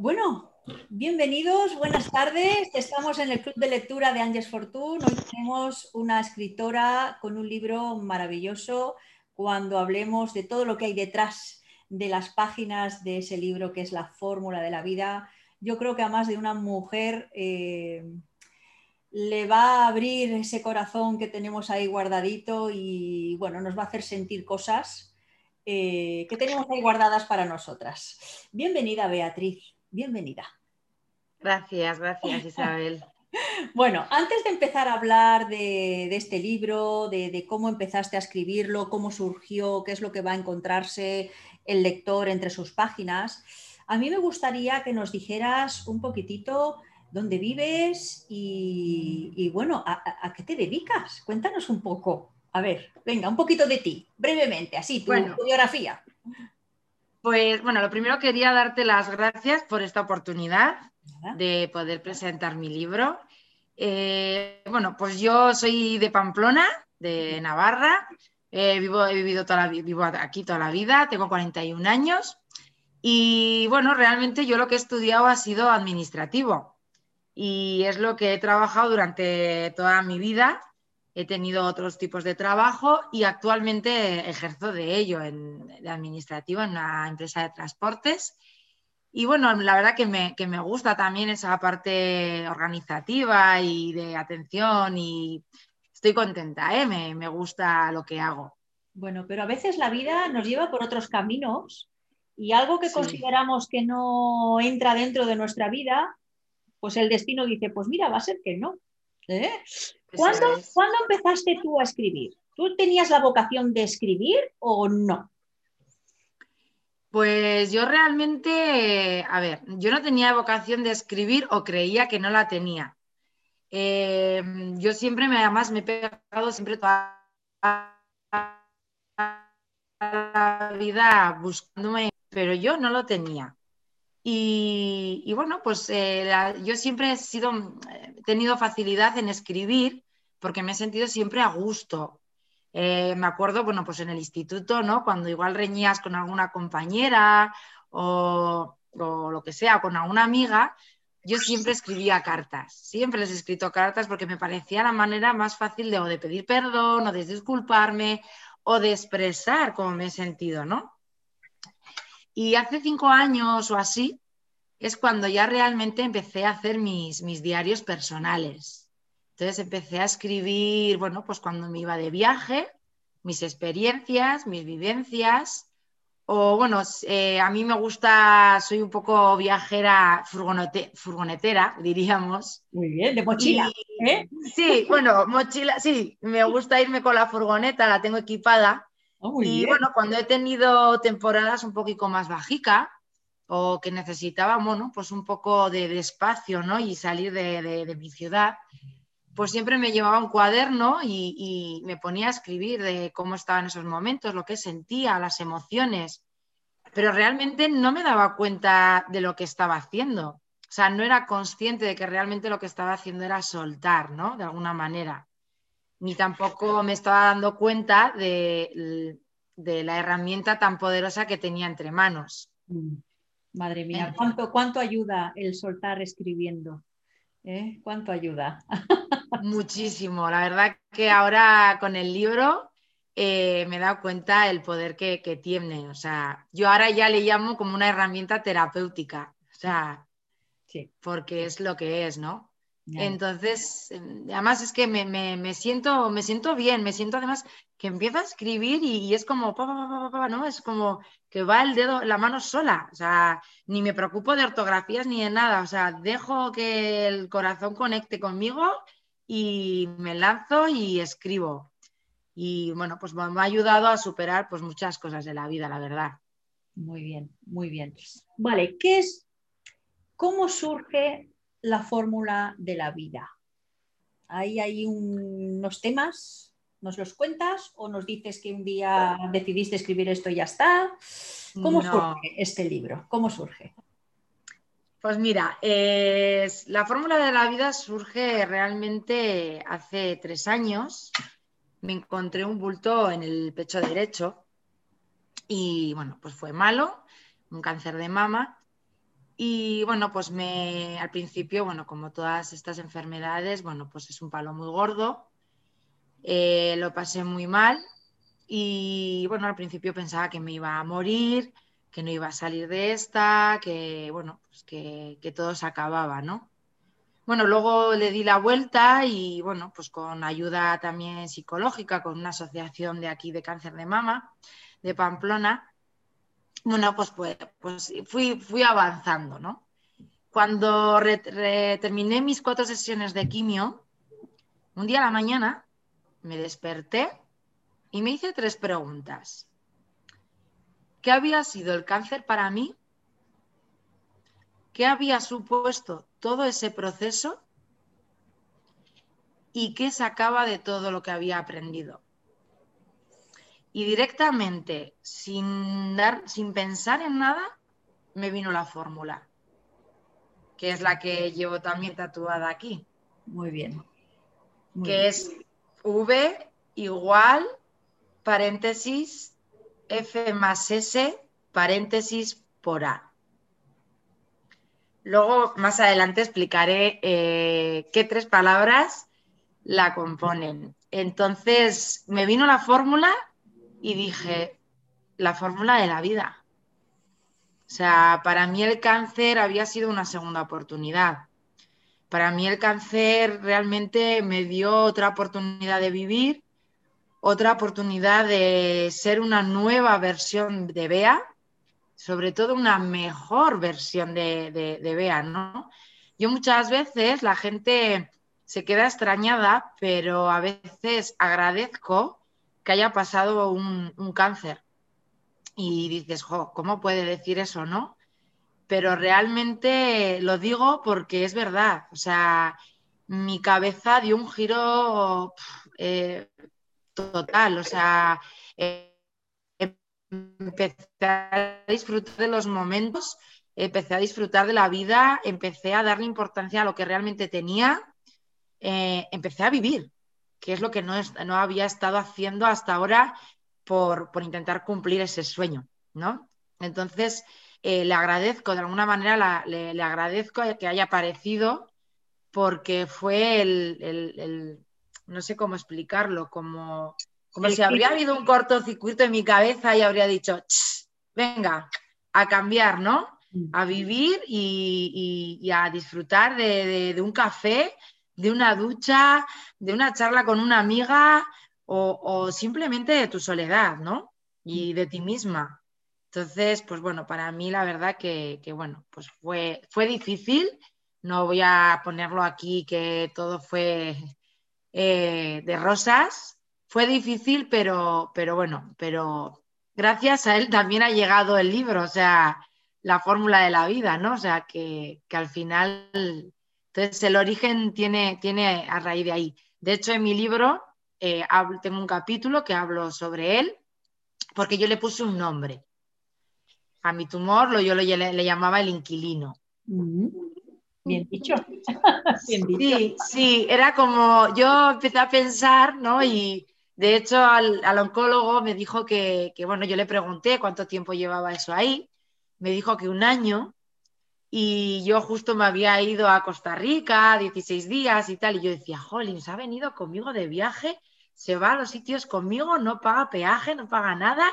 Bueno, bienvenidos, buenas tardes. Estamos en el Club de Lectura de Ángeles Fortune. Hoy tenemos una escritora con un libro maravilloso cuando hablemos de todo lo que hay detrás de las páginas de ese libro que es la fórmula de la vida. Yo creo que a más de una mujer eh, le va a abrir ese corazón que tenemos ahí guardadito y bueno, nos va a hacer sentir cosas eh, que tenemos ahí guardadas para nosotras. Bienvenida, Beatriz bienvenida. Gracias, gracias Isabel. Bueno, antes de empezar a hablar de, este libro, de, cómo empezaste a escribirlo, cómo surgió, qué es lo que va a encontrarse el lector entre sus páginas, a mí me gustaría que nos dijeras un poquitito dónde vives y, bueno, a, qué te dedicas. Cuéntanos un poco. A ver, venga, un poquito de ti, brevemente, así, tu biografía. Pues bueno, lo primero quería darte las gracias por esta oportunidad de poder presentar mi libro. Eh, bueno, pues yo soy de Pamplona, de Navarra. vivo, he vivido toda vivo aquí toda la vida, tengo 41 años. Y bueno, realmente yo lo que he estudiado ha sido administrativo. Y es lo que he trabajado durante toda mi vida he tenido otros tipos de trabajo y actualmente ejerzo de ello en, de administrativo en una empresa de transportes. Y bueno, la verdad que me, que me gusta también esa parte organizativa y de atención y estoy contenta, ¿eh? me, me gusta lo que hago. Bueno, pero a veces la vida nos lleva por otros caminos y algo que consideramos que no entra dentro de nuestra vida, pues el destino dice, pues mira, va a ser que no. ¿Eh? ¿Cuándo, empezaste tú a escribir? ¿Tú tenías la vocación de escribir o no? Pues yo realmente, a ver, yo no tenía vocación de escribir o creía que no la tenía. Eh, yo siempre, me, además, me he pegado siempre toda la vida buscándome, pero yo no lo tenía. Y, bueno, pues eh, yo siempre he sido, eh, tenido facilidad en escribir porque me he sentido siempre a gusto. Eh, me acuerdo, bueno, pues en el instituto, ¿no? Cuando igual reñías con alguna compañera o, o lo que sea, con alguna amiga, yo siempre escribía cartas, siempre les he escrito cartas porque me parecía la manera más fácil de, o de pedir perdón o de disculparme o de expresar cómo me he sentido, ¿no? Y hace cinco años o así es cuando ya realmente empecé a hacer mis, mis diarios personales. Entonces empecé a escribir, bueno, pues cuando me iba de viaje, mis experiencias, mis vivencias. O bueno, eh, a mí me gusta, soy un poco viajera furgonetera, diríamos. Muy bien, de mochila. ¿eh? Sí, bueno, mochila, sí, me gusta irme con la furgoneta, la tengo equipada Oh, y bueno, cuando he tenido temporadas un poquito más bajica o que necesitaba, bueno, pues un poco de, espacio, ¿no? Y salir de, mi ciudad, pues siempre me llevaba un cuaderno y, me ponía a escribir de cómo estaba en esos momentos, lo que sentía, las emociones, pero realmente no me daba cuenta de lo que estaba haciendo. O sea, no era consciente de que realmente lo que estaba haciendo era soltar, ¿no? De alguna manera ni tampoco me estaba dando cuenta de, la herramienta tan poderosa que tenía entre manos. Mm. Madre mía, ¿cuánto, cuánto ayuda el soltar escribiendo? ¿Eh? ¿Cuánto ayuda? Muchísimo. La verdad que ahora con el libro eh, me he dado cuenta el poder que, tiene. O sea, yo ahora ya le llamo como una herramienta terapéutica. O sea, sí. porque es lo que es, ¿no? Entonces, em, además es que me, siento, me siento bien, me siento además que empiezo a escribir y, es como, ¿no? Es como que va el dedo, la mano sola, o sea, ni me preocupo de ortografías ni de nada, o sea, dejo que el corazón conecte conmigo y me lanzo y escribo. Y bueno, pues me ha ayudado a superar pues muchas cosas de la vida, la verdad. Muy bien, muy bien. Vale, ¿qué es, cómo surge la fórmula de la vida. Ahí hay unos temas, ¿nos los cuentas o nos dices que un día decidiste escribir esto y ya está? ¿Cómo surge este libro? ¿Cómo surge? Pues mira, la fórmula de la vida surge realmente hace tres años. Me encontré un bulto en el pecho derecho y bueno, pues fue malo, un cáncer de mama Y bueno, pues me, al principio, bueno, como todas estas enfermedades, bueno, pues es un palo muy gordo. Eh, lo pasé muy mal y bueno, al principio pensaba que me iba a morir, que no iba a salir de esta, que bueno, pues que, que todo se acababa, ¿no? Bueno, luego le di la vuelta y bueno, pues con ayuda también psicológica, con una asociación de aquí de cáncer de mama, de Pamplona, bueno, pues, pues, pues fui, fui avanzando, ¿no? Cuando terminé mis cuatro sesiones de quimio, un día a la mañana me desperté y me hice tres preguntas. ¿Qué había sido el cáncer para mí? ¿Qué había supuesto todo ese proceso? ¿Y qué sacaba de todo lo que había aprendido? Y directamente, sin, dar, sin pensar en nada, me vino la fórmula, que es la que llevo también tatuada aquí. Muy bien. que es V igual, paréntesis, F más S, paréntesis por A. Luego, más adelante, explicaré eh, qué tres palabras la componen. Entonces, me vino la fórmula y dije, la fórmula de la vida. O sea, para mí el cáncer había sido una segunda oportunidad. Para mí el cáncer realmente me dio otra oportunidad de vivir, otra oportunidad de ser una nueva versión de Bea, sobre todo una mejor versión de, de, Bea, ¿no? Yo muchas veces la gente se queda extrañada, pero a veces agradezco que haya pasado un, cáncer. Y dices, ¿cómo puede decir eso, no? Pero realmente lo digo porque es verdad. O sea, mi cabeza dio un giro eh, total. O sea, eh, empecé a disfrutar de los momentos, empecé a disfrutar de la vida, empecé a darle importancia a lo que realmente tenía, eh, empecé a vivir que es lo que no, no había estado haciendo hasta ahora por, intentar cumplir ese sueño, ¿no? Entonces, eh, le agradezco, de alguna manera le, agradezco que haya aparecido porque fue el, no sé cómo explicarlo, como, como si habría habido un cortocircuito en mi cabeza y habría dicho, venga, a cambiar, ¿no? A vivir y, a disfrutar de, un café de una ducha, de una charla con una amiga o, simplemente de tu soledad, ¿no? Y de ti misma. Entonces, pues bueno, para mí la verdad que, bueno, pues fue, fue difícil. No voy a ponerlo aquí que todo fue eh, de rosas. Fue difícil, pero, pero bueno, pero gracias a él también ha llegado el libro, o sea, la fórmula de la vida, ¿no? O sea, que, que al final entonces, el origen tiene, tiene a raíz de ahí. De hecho, en mi libro eh, tengo un capítulo que hablo sobre él, porque yo le puse un nombre. A mi tumor lo, yo le, le, llamaba el inquilino. Mm. Bien dicho. Sí, sí, era como, yo empecé a pensar, ¿no? Y de hecho al, oncólogo me dijo que, que, bueno, yo le pregunté cuánto tiempo llevaba eso ahí. Me dijo que un año, y yo justo me había ido a Costa Rica 16 días y tal, y yo decía, Jolín, se ha venido conmigo de viaje, se va a los sitios conmigo, no paga peaje, no paga nada,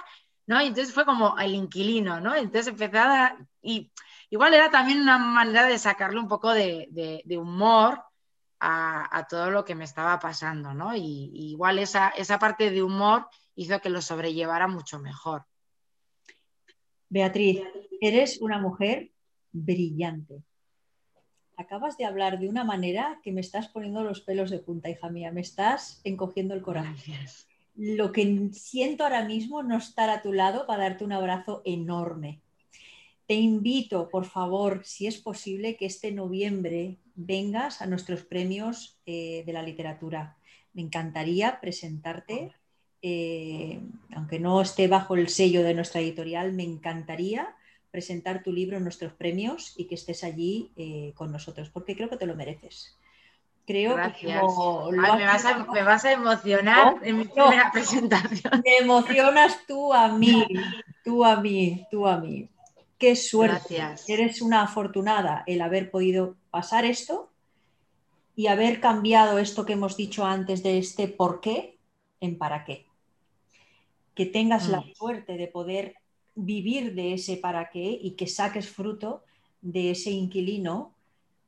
¿no? Y entonces fue como el inquilino, ¿no? Entonces empecé a dar, y igual era también una manera de sacarle un poco de, humor a, todo lo que me estaba pasando, ¿no? Y, y igual esa, esa parte de humor hizo que lo sobrellevara mucho mejor. Beatriz, eres una mujer brillante. Acabas de hablar de una manera que me estás poniendo los pelos de punta, hija mía, me estás encogiendo el corazón. Lo que siento ahora mismo no estar a tu lado para darte un abrazo enorme. Te invito, por favor, si es posible, que este noviembre vengas a nuestros premios eh, de la literatura. Me encantaría presentarte, eh, aunque no esté bajo el sello de nuestra editorial, me encantaría presentar tu libro en nuestros premios y que estés allí eh, con nosotros, porque creo que te lo mereces. Creo que me, vas a, emocionar en mi primera presentación. Me emocionas tú a mí, tú a mí, tú a mí. Qué suerte. Eres una afortunada el haber podido pasar esto y haber cambiado esto que hemos dicho antes de este por qué en para qué. Que tengas la mm. suerte de poder vivir de ese para qué y que saques fruto de ese inquilino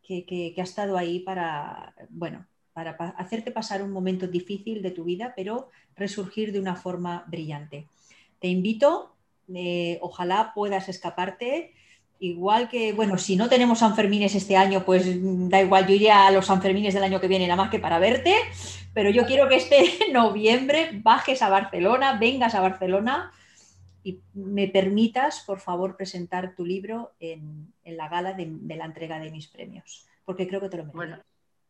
que, ha estado ahí para, bueno, para hacerte pasar un momento difícil de tu vida, pero resurgir de una forma brillante. Te invito, eh, ojalá puedas escaparte. Igual que, bueno, si no tenemos Sanfermines este año, pues da igual, yo iría a los Sanfermines del año que viene nada más que para verte, pero yo quiero que este noviembre bajes a Barcelona, vengas a Barcelona y me permitas, por favor, presentar tu libro en, la gala de, la entrega de mis premios, porque creo que te lo mereces. Bueno,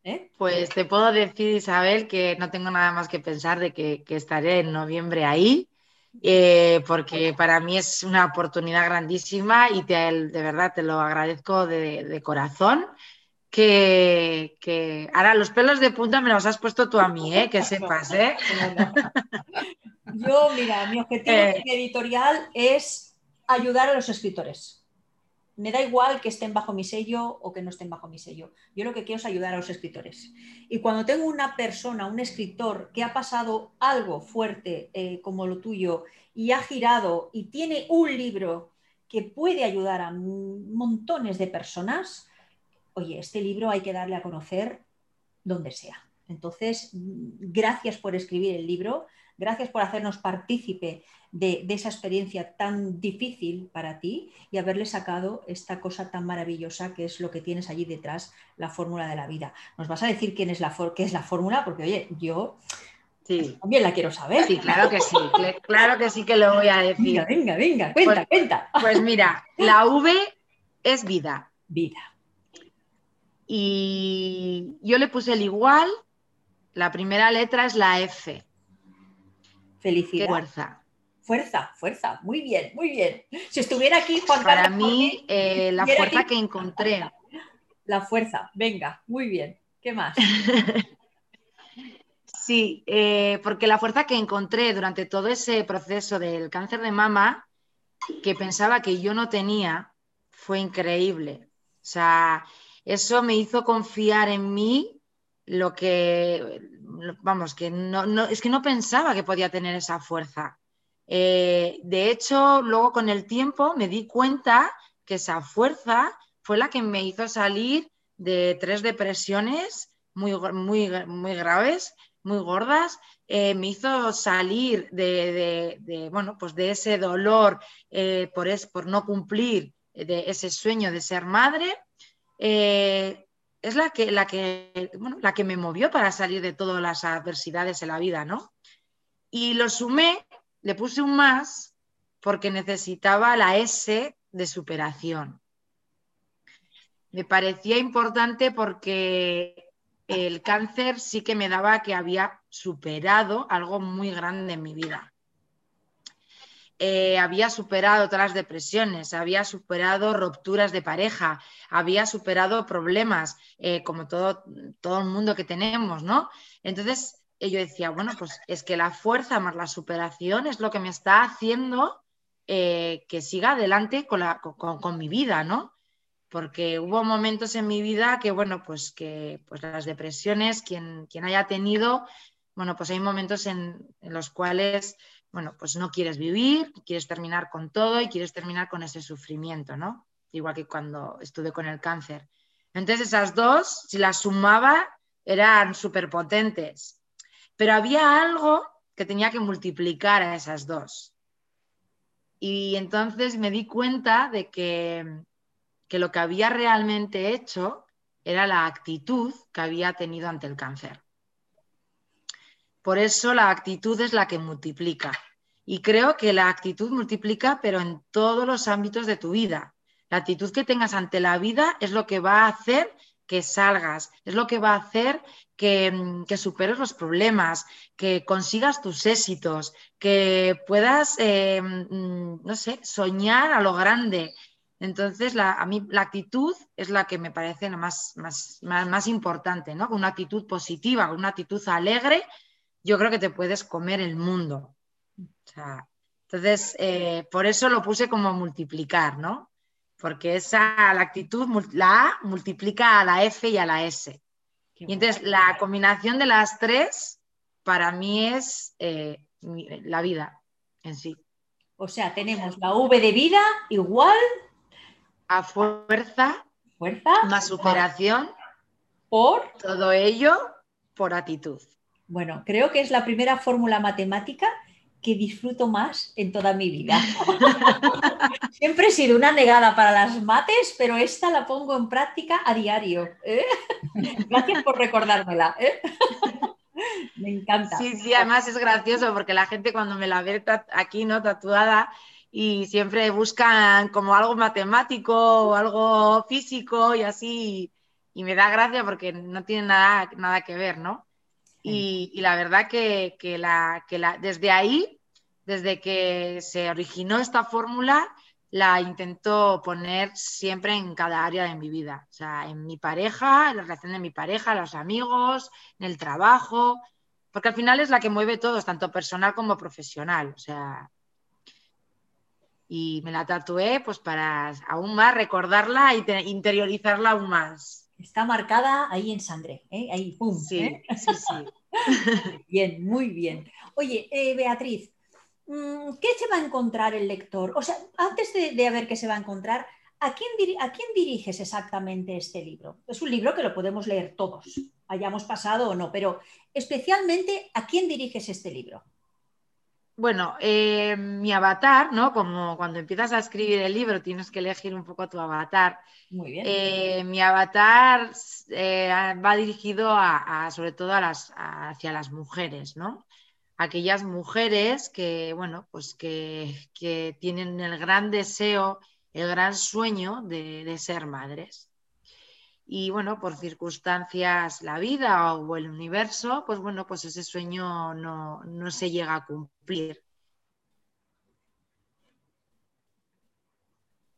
¿Eh? pues te puedo decir, Isabel, que no tengo nada más que pensar de que, estaré en noviembre ahí, eh, porque para mí es una oportunidad grandísima y te, de verdad te lo agradezco de, corazón. Que, ahora los pelos de punta me los has puesto tú a mí, ¿eh? que sepas. ¿eh? Yo, mira, mi objetivo eh. editorial es ayudar a los escritores. Me da igual que estén bajo mi sello o que no estén bajo mi sello. Yo lo que quiero es ayudar a los escritores. Y cuando tengo una persona, un escritor que ha pasado algo fuerte eh, como lo tuyo y ha girado y tiene un libro que puede ayudar a montones de personas, oye, este libro hay que darle a conocer donde sea. Entonces, gracias por escribir el libro Gracias por hacernos partícipe de, esa experiencia tan difícil para ti y haberle sacado esta cosa tan maravillosa que es lo que tienes allí detrás, la fórmula de la vida. ¿Nos vas a decir quién es la qué es la fórmula? Porque, oye, yo también la quiero saber. Sí, claro que sí, claro que sí que lo voy a decir. Venga, venga, venga, cuenta, pues, cuenta. Pues mira, la V es vida. Vida. Y yo le puse el igual, la primera letra es la F. Felicidad. fuerza. Fuerza, fuerza. Muy bien, muy bien. Si estuviera aquí Juan Carlos. Para mí, eh, la fuerza que encontré. La fuerza, venga, muy bien. ¿Qué más? sí, eh, porque la fuerza que encontré durante todo ese proceso del cáncer de mama, que pensaba que yo no tenía, fue increíble. O sea, eso me hizo confiar en mí lo que vamos, que no, es que no pensaba que podía tener esa fuerza. Eh, de hecho, luego con el tiempo me di cuenta que esa fuerza fue la que me hizo salir de tres depresiones muy, muy, muy graves, muy gordas, eh, me hizo salir de, bueno, pues de ese dolor eh, por, es, por no cumplir de ese sueño de ser madre es la que, la, que, la que me movió para salir de todas las adversidades en la vida, ¿no? Y lo sumé, le puse un más porque necesitaba la S de superación. Me parecía importante porque el cáncer sí que me daba que había superado algo muy grande en mi vida. Eh, había superado todas las depresiones, había superado rupturas de pareja, había superado problemas, eh, como todo, todo el mundo que tenemos, ¿no? Entonces eh, yo decía, bueno, pues es que la fuerza más la superación es lo que me está haciendo que siga adelante con, la, con, mi vida, ¿no? Porque hubo momentos en mi vida que, bueno, pues que pues las depresiones, quien, quien haya tenido, bueno, pues hay momentos en, en los cuales bueno, pues no quieres vivir, quieres terminar con todo y quieres terminar con ese sufrimiento, ¿no? Igual que cuando estuve con el cáncer. Entonces esas dos, si las sumaba, eran súper potentes. Pero había algo que tenía que multiplicar a esas dos. Y entonces me di cuenta de que, que lo que había realmente hecho era la actitud que había tenido ante el cáncer. Por eso la actitud es la que multiplica. Y creo que la actitud multiplica, pero en todos los ámbitos de tu vida. La actitud que tengas ante la vida es lo que va a hacer que salgas, es lo que va a hacer que, mm, superes los problemas, que consigas tus éxitos, que puedas, eh, mm, no sé, soñar a lo grande. Entonces, a mí la actitud es la que me parece la más, más, más, importante, ¿no? Una actitud positiva, una actitud alegre, yo creo que te puedes comer el mundo. entonces, eh, por eso lo puse como multiplicar, ¿no? porque esa, la actitud, la A multiplica a la F y a la S. y entonces la combinación de las tres para mí es eh, la vida en sí. O sea, tenemos la V de vida igual a fuerza, fuerza más superación, por todo ello por actitud. Bueno, creo que es la primera fórmula matemática que disfruto más en toda mi vida. Siempre he sido una negada para las mates, pero esta la pongo en práctica a diario. ¿eh? Gracias por recordármela. ¿eh? Me encanta. Sí, sí, además es gracioso porque la gente cuando me la ve aquí, ¿no? Tatuada, y siempre buscan como algo matemático o algo físico y así, y me da gracia porque no tiene nada, nada que ver, ¿no? Y, la verdad que, desde ahí, desde que se originó esta fórmula, la intento poner siempre en cada área de mi vida. O sea, en mi pareja, en la relación de mi pareja, los amigos, en el trabajo, porque al final es la que mueve todo, tanto personal como profesional. O sea, y me la tatué pues para aún más recordarla e interiorizarla aún más. Está marcada ahí en sangre, ¿eh? ahí, ¡pum! Sí, ¿eh? sí, sí. bien, muy bien. Oye, eh, Beatriz, mm, ¿qué se va a encontrar el lector? O sea, antes de, ver qué se va a encontrar, ¿a quién, ¿a quién diriges exactamente este libro? Es un libro que lo podemos leer todos, hayamos pasado o no, pero especialmente, ¿a quién diriges este libro? Bueno, eh, mi avatar, ¿no? Como cuando empiezas a escribir el libro tienes que elegir un poco tu avatar. Muy bien. Eh, mi avatar eh, va dirigido a, sobre todo a las, hacia las mujeres, ¿no? Aquellas mujeres que, bueno, pues que, tienen el gran deseo, el gran sueño de ser madres y bueno, por circunstancias, la vida o el universo, pues bueno, pues ese sueño no, se llega a cumplir.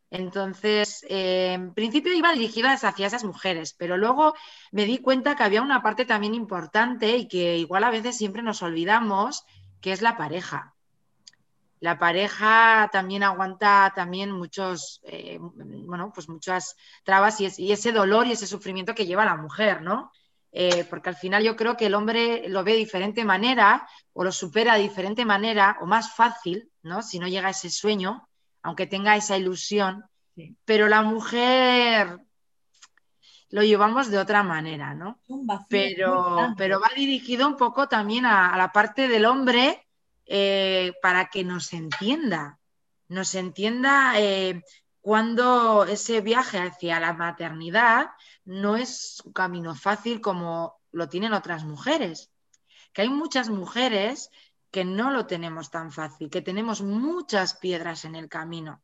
Entonces, eh, en principio iba dirigida hacia esas mujeres, pero luego me di cuenta que había una parte también importante y que igual a veces siempre nos olvidamos, que es la pareja la pareja también aguanta también muchos, eh, bueno, pues muchas trabas y, ese dolor y ese sufrimiento que lleva la mujer, ¿no? Eh, porque al final yo creo que el hombre lo ve de diferente manera o lo supera de diferente manera o más fácil, ¿no? Si no llega a ese sueño, aunque tenga esa ilusión, pero la mujer lo llevamos de otra manera, ¿no? Pero, pero va dirigido un poco también a la parte del hombre eh, para que nos entienda, nos entienda eh, cuando ese viaje hacia la maternidad no es un camino fácil como lo tienen otras mujeres, que hay muchas mujeres que no lo tenemos tan fácil, que tenemos muchas piedras en el camino,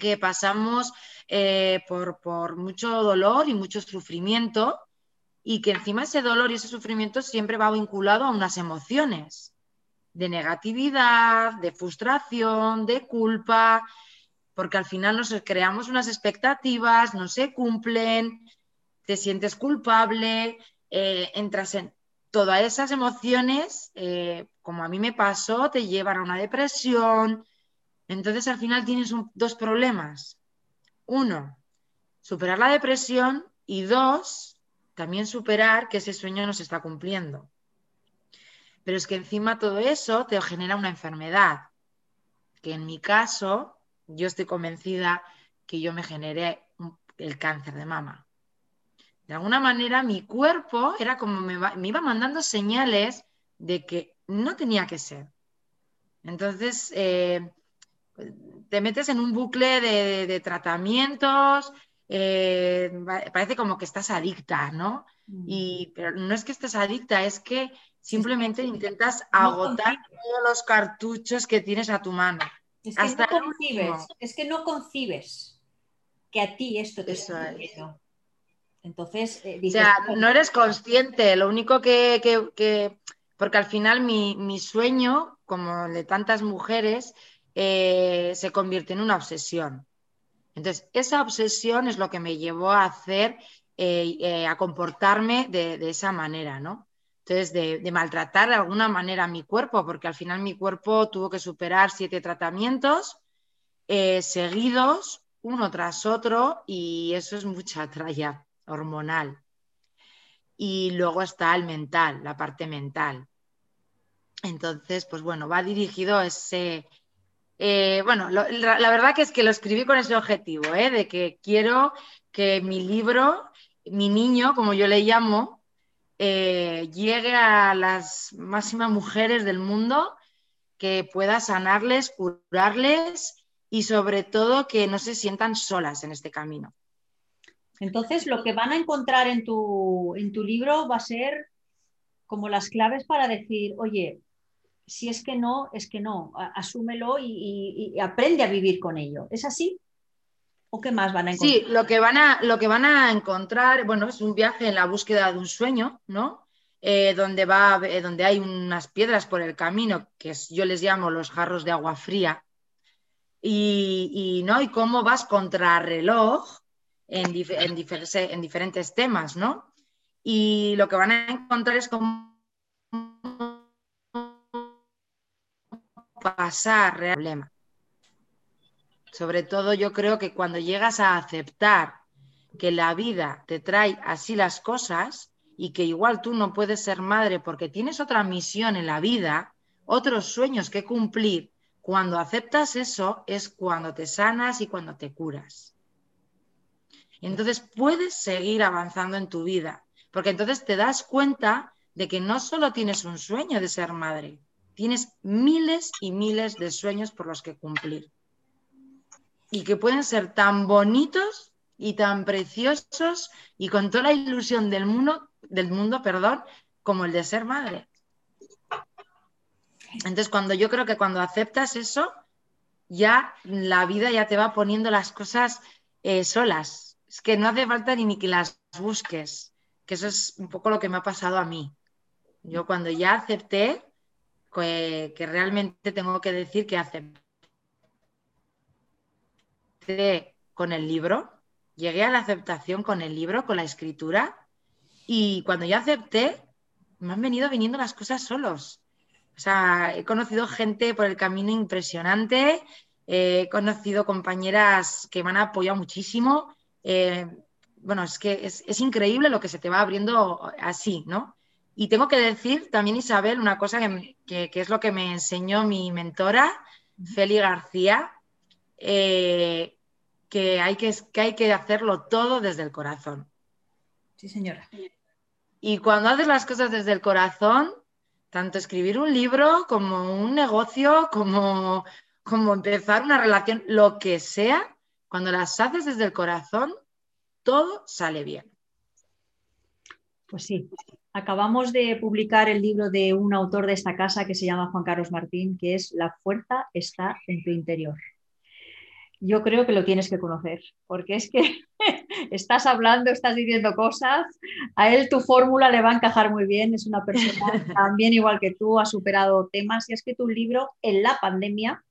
que pasamos eh, por, por mucho dolor y mucho sufrimiento y que encima ese dolor y ese sufrimiento siempre va vinculado a unas emociones de negatividad, de frustración, de culpa, porque al final nos creamos unas expectativas, no se cumplen, te sientes culpable, eh, entras en todas esas emociones, eh, como a mí me pasó, te llevan a una depresión. Entonces al final tienes dos problemas. Uno, superar la depresión y dos, también superar que ese sueño no se está cumpliendo. Pero es que encima todo eso te genera una enfermedad, que en mi caso, yo estoy convencida que yo me generé el cáncer de mama. De alguna manera mi cuerpo era como me, iba mandando señales de que no tenía que ser. Entonces, eh, te metes en un bucle de, tratamientos, eh, parece como que estás adicta, ¿no? Mm. Y, pero no es que estés adicta, es que Simplemente intentas agotar todos los cartuchos que tienes a tu mano. Es que, no concibes, es que no concibes que a ti esto te Eso Entonces, eh, o sea, no eres consciente, lo único que, porque al final mi, sueño, como el de tantas mujeres, eh, se convierte en una obsesión. Entonces, esa obsesión es lo que me llevó a hacer, eh, a comportarme de, de, esa manera, ¿no? Entonces, de, maltratar de alguna manera mi cuerpo, porque al final mi cuerpo tuvo que superar siete tratamientos eh, seguidos uno tras otro y eso es mucha tralla hormonal. Y luego está el mental, la parte mental. Entonces, pues bueno, va dirigido ese... Eh, bueno, la, verdad que es que lo escribí con ese objetivo, ¿eh? de que quiero que mi libro, mi niño, como yo le llamo, eh, llegue a las máximas mujeres del mundo, que pueda sanarles, curarles y sobre todo que no se sientan solas en este camino. Entonces, lo que van a encontrar en tu, en tu libro va a ser como las claves para decir, oye, si es que no, es que no, asúmelo y, aprende a vivir con ello. ¿Es así? ¿O qué más van a encontrar? Sí, lo que van a, lo que van a encontrar, bueno, es un viaje en la búsqueda de un sueño, ¿no? Eh, donde, va, eh, donde hay unas piedras por el camino, que yo les llamo los jarros de agua fría, y, ¿no? y cómo vas contra reloj en, en, diferentes temas, ¿no? Y lo que van a encontrar es cómo pasar el problema. Sobre todo yo creo que cuando llegas a aceptar que la vida te trae así las cosas y que igual tú no puedes ser madre porque tienes otra misión en la vida, otros sueños que cumplir, cuando aceptas eso es cuando te sanas y cuando te curas. Entonces puedes seguir avanzando en tu vida, porque entonces te das cuenta de que no solo tienes un sueño de ser madre, tienes miles y miles de sueños por los que cumplir. Y que pueden ser tan bonitos y tan preciosos y con toda la ilusión del mundo, del mundo, perdón, como el de ser madre. Entonces, cuando yo creo que cuando aceptas eso, ya la vida ya te va poniendo las cosas eh, solas. Es que no hace falta ni, que las busques, que eso es un poco lo que me ha pasado a mí. Yo cuando ya acepté, que, que realmente tengo que decir que acepté con el libro, llegué a la aceptación con el libro, con la escritura, y cuando ya acepté, me han venido viniendo las cosas solos. O sea, he conocido gente por el camino impresionante, he conocido compañeras que me han apoyado muchísimo. Eh, bueno, es que es, increíble lo que se te va abriendo así, ¿no? Y tengo que decir también, Isabel, una cosa que, es lo que me enseñó mi mentora, Feli García, eh, que, hay que, que hay que hacerlo todo desde el corazón. Sí, señora. Y cuando haces las cosas desde el corazón, tanto escribir un libro como un negocio, como, como empezar una relación, lo que sea, cuando las haces desde el corazón, todo sale bien. Pues sí, acabamos de publicar el libro de un autor de esta casa que se llama Juan Carlos Martín, que es La fuerza está en tu interior yo creo que lo tienes que conocer, porque es que estás hablando, estás diciendo cosas, a él tu fórmula le va a encajar muy bien, es una persona también igual que tú, ha superado temas y ha escrito un libro en la pandemia.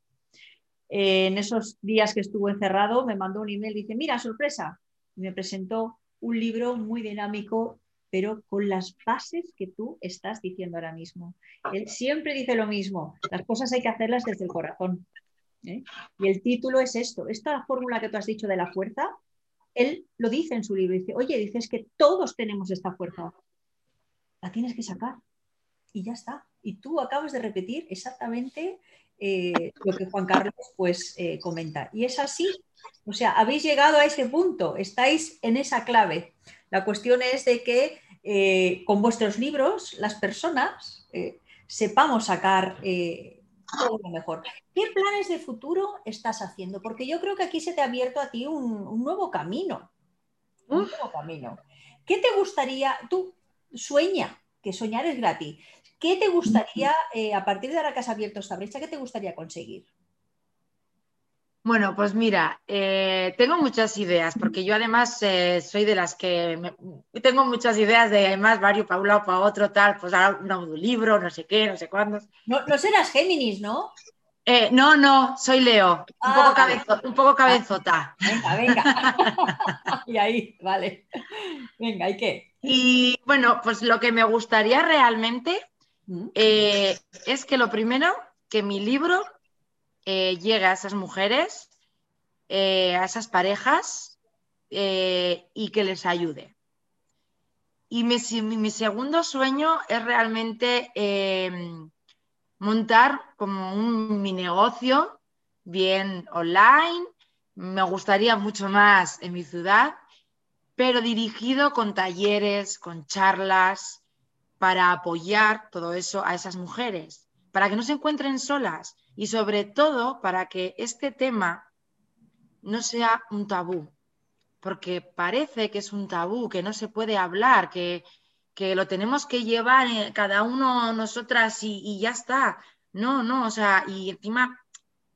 Eh, en esos días que estuvo encerrado, me mandó un email dice, mira, sorpresa, y me presentó un libro muy dinámico, pero con las bases que tú estás diciendo ahora mismo. Él siempre dice lo mismo, las cosas hay que hacerlas desde el corazón. ¿Eh? Y el título es esto, esta fórmula que tú has dicho de la fuerza, él lo dice en su libro, dice, oye, dices que todos tenemos esta fuerza, la tienes que sacar y ya está. Y tú acabas de repetir exactamente eh, lo que Juan Carlos pues eh, comenta. Y es así, o sea, habéis llegado a ese punto, estáis en esa clave. La cuestión es de que con vuestros libros las personas sepamos sacar todo lo mejor. ¿Qué planes de futuro estás haciendo? Porque yo creo que aquí se te ha abierto a ti un, nuevo camino. Un nuevo camino. ¿Qué te gustaría? Tú sueña, que soñar es gratis. ¿Qué te gustaría, eh, a partir de ahora que has abierto esta brecha, qué te gustaría conseguir? Bueno, pues mira, eh, tengo muchas ideas, porque yo además eh, soy de las que tengo muchas ideas de además varios para un lado, para otro, tal, pues ahora un, un libro, no sé qué, no sé cuándo. No, no serás Géminis, ¿no? Eh, no, no, soy Leo, un, ah, poco un, poco cabezota. Venga, venga. y ahí, vale. Venga, ¿y qué? Y bueno, pues lo que me gustaría realmente ¿Mm? es que lo primero, que mi libro eh, llega a esas mujeres eh, a esas parejas eh, y que les ayude. Y mi, segundo sueño es realmente em, montar como un mi negocio bien online. Me gustaría mucho más en mi ciudad, pero dirigido con talleres, con charlas, para apoyar todo eso a esas mujeres, para que no se encuentren solas y sobre todo para que este tema no sea un tabú, porque parece que es un tabú, que no se puede hablar, que, lo tenemos que llevar eh, cada uno nosotras y, ya está. No, no, o sea, y encima,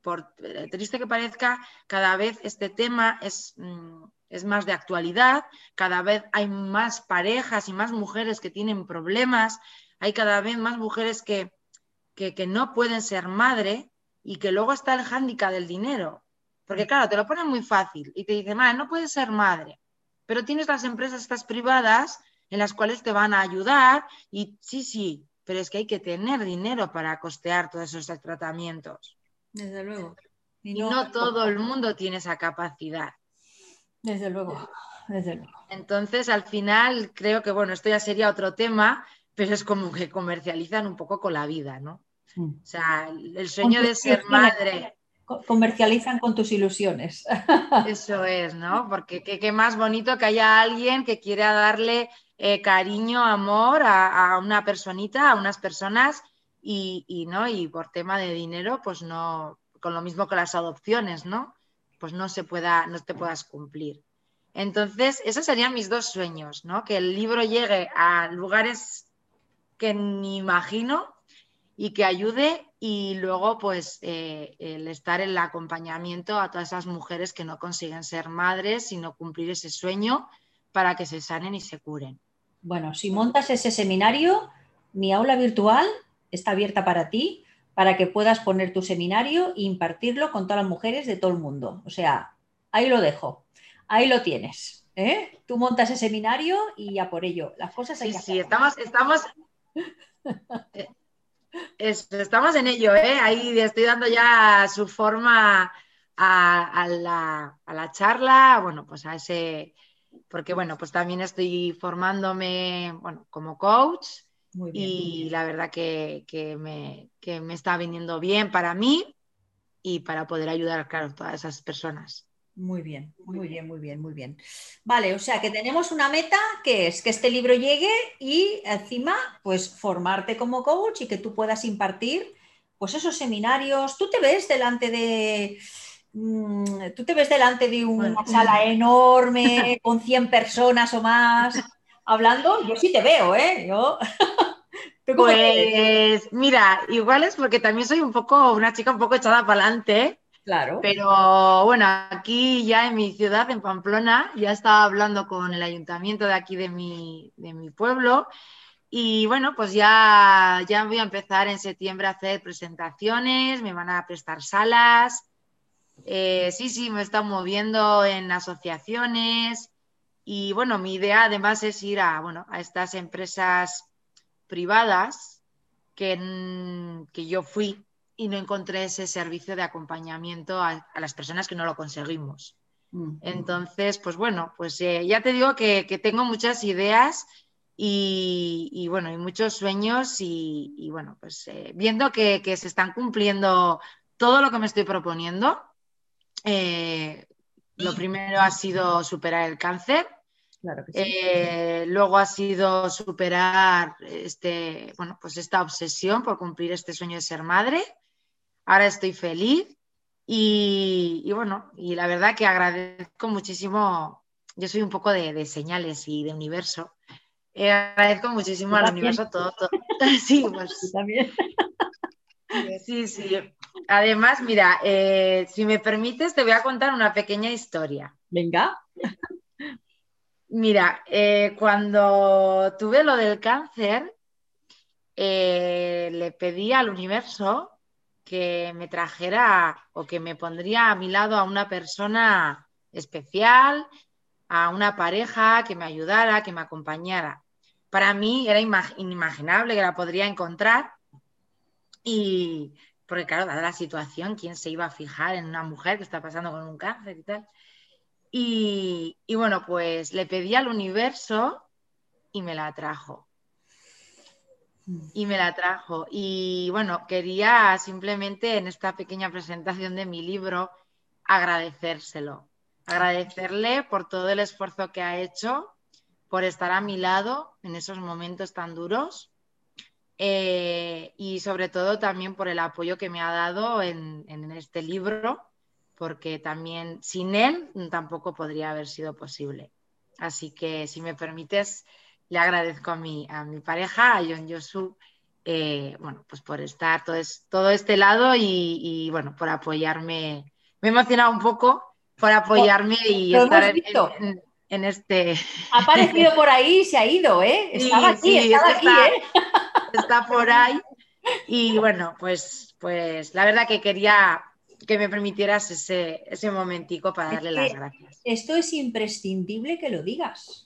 por eh, triste que parezca, cada vez este tema es, mm, es más de actualidad, cada vez hay más parejas y más mujeres que tienen problemas, hay cada vez más mujeres que, que, que no pueden ser madre y que luego está el hándicap del dinero. Porque claro, te lo ponen muy fácil y te dicen, madre, no puedes ser madre, pero tienes las empresas estas privadas en las cuales te van a ayudar y sí, sí, pero es que hay que tener dinero para costear todos esos tratamientos. Desde luego. Y no, todo el mundo tiene esa capacidad. Desde luego, desde luego. Entonces, al final, creo que, bueno, esto ya sería otro tema, pero es como que comercializan un poco con la vida, ¿no? O sea, el sueño de ser madre comercializan con tus ilusiones. Eso es, ¿no? Porque qué, más bonito que haya alguien que quiera darle eh, cariño, amor a, una personita, a unas personas y, ¿no? y por tema de dinero, pues no, con lo mismo que las adopciones, ¿no? Pues no se pueda, no te puedas cumplir. Entonces, esos serían mis dos sueños, ¿no? Que el libro llegue a lugares que ni imagino y que ayude y luego pues eh, el estar en el acompañamiento a todas esas mujeres que no consiguen ser madres, sino cumplir ese sueño para que se sanen y se curen. Bueno, si montas ese seminario, mi aula virtual está abierta para ti, para que puedas poner tu seminario e impartirlo con todas las mujeres de todo el mundo. O sea, ahí lo dejo, ahí lo tienes. ¿eh? Tú montas ese seminario y ya por ello. Las cosas hay sí, Sí, estamos, estamos, eh, estamos en ello, ¿eh? Ahí estoy dando ya su forma a, la, charla, bueno, pues a ese, porque bueno, pues también estoy formándome, bueno, como coach y la verdad que, me, que me está viniendo bien para mí y para poder ayudar, claro, a todas esas personas. Muy bien, muy bien, muy bien, muy bien. Vale, o sea que tenemos una meta que es que este libro llegue y encima, pues formarte como coach y que tú puedas impartir, pues esos seminarios. Tú te ves delante de, mm, tú te ves delante de una sala enorme con 100 personas o más hablando. Yo sí te veo, ¿eh? Yo. pues mira, igual es porque también soy un poco una chica un poco echada para adelante. Claro. Pero bueno, aquí ya en mi ciudad, en Pamplona, ya estaba hablando con el ayuntamiento de aquí de mi, pueblo. Y bueno, pues ya, ya voy a empezar en septiembre a hacer presentaciones, me van a prestar salas. Eh, sí, sí, me he estado moviendo en asociaciones. Y bueno, mi idea además es ir a, bueno, a estas empresas privadas que, que yo fui y no encontré ese servicio de acompañamiento a, las personas que no lo conseguimos. Mm. Entonces, pues bueno, pues eh, ya te digo que, tengo muchas ideas y, bueno, y muchos sueños y, bueno, pues eh, viendo que, se están cumpliendo todo lo que me estoy proponiendo. Eh, lo primero ha sido superar el cáncer. luego ha sido superar este, bueno, pues esta obsesión por cumplir este sueño de ser madre ahora estoy feliz y, bueno, y la verdad que agradezco muchísimo, yo soy un poco de, señales y de universo, eh, agradezco muchísimo al universo todo, todo. Sí, pues, también. Sí, sí. Además, mira, eh, si me permites, te voy a contar una pequeña historia. Venga. Mira, eh, cuando tuve lo del cáncer, le pedí al universo que me trajera o que me pondría a mi lado a una persona especial, a una pareja que me ayudara, que me acompañara. Para mí era inimaginable que la podría encontrar y, porque claro, dada la situación, ¿quién se iba a fijar en una mujer que está pasando con un cáncer y tal? Y, y bueno, pues le pedí al universo y me la trajo. Y me la trajo. Y bueno, quería simplemente en esta pequeña presentación de mi libro agradecérselo. Agradecerle por todo el esfuerzo que ha hecho, por estar a mi lado en esos momentos tan duros eh, y sobre todo también por el apoyo que me ha dado en, este libro, porque también sin él tampoco podría haber sido posible. Así que si me permites, le agradezco a mi, a mi pareja, a John Josu, eh, bueno, pues por estar todo, todo este lado y, bueno, por apoyarme. Me he emocionado un poco por apoyarme y estar en, este. Ha aparecido por ahí y se ha ido, ¿eh? Estaba aquí, estaba aquí, ¿eh? está por ahí. Y bueno, pues, pues la verdad que quería que me permitieras ese, ese momentico para darle las gracias. Esto es imprescindible que lo digas,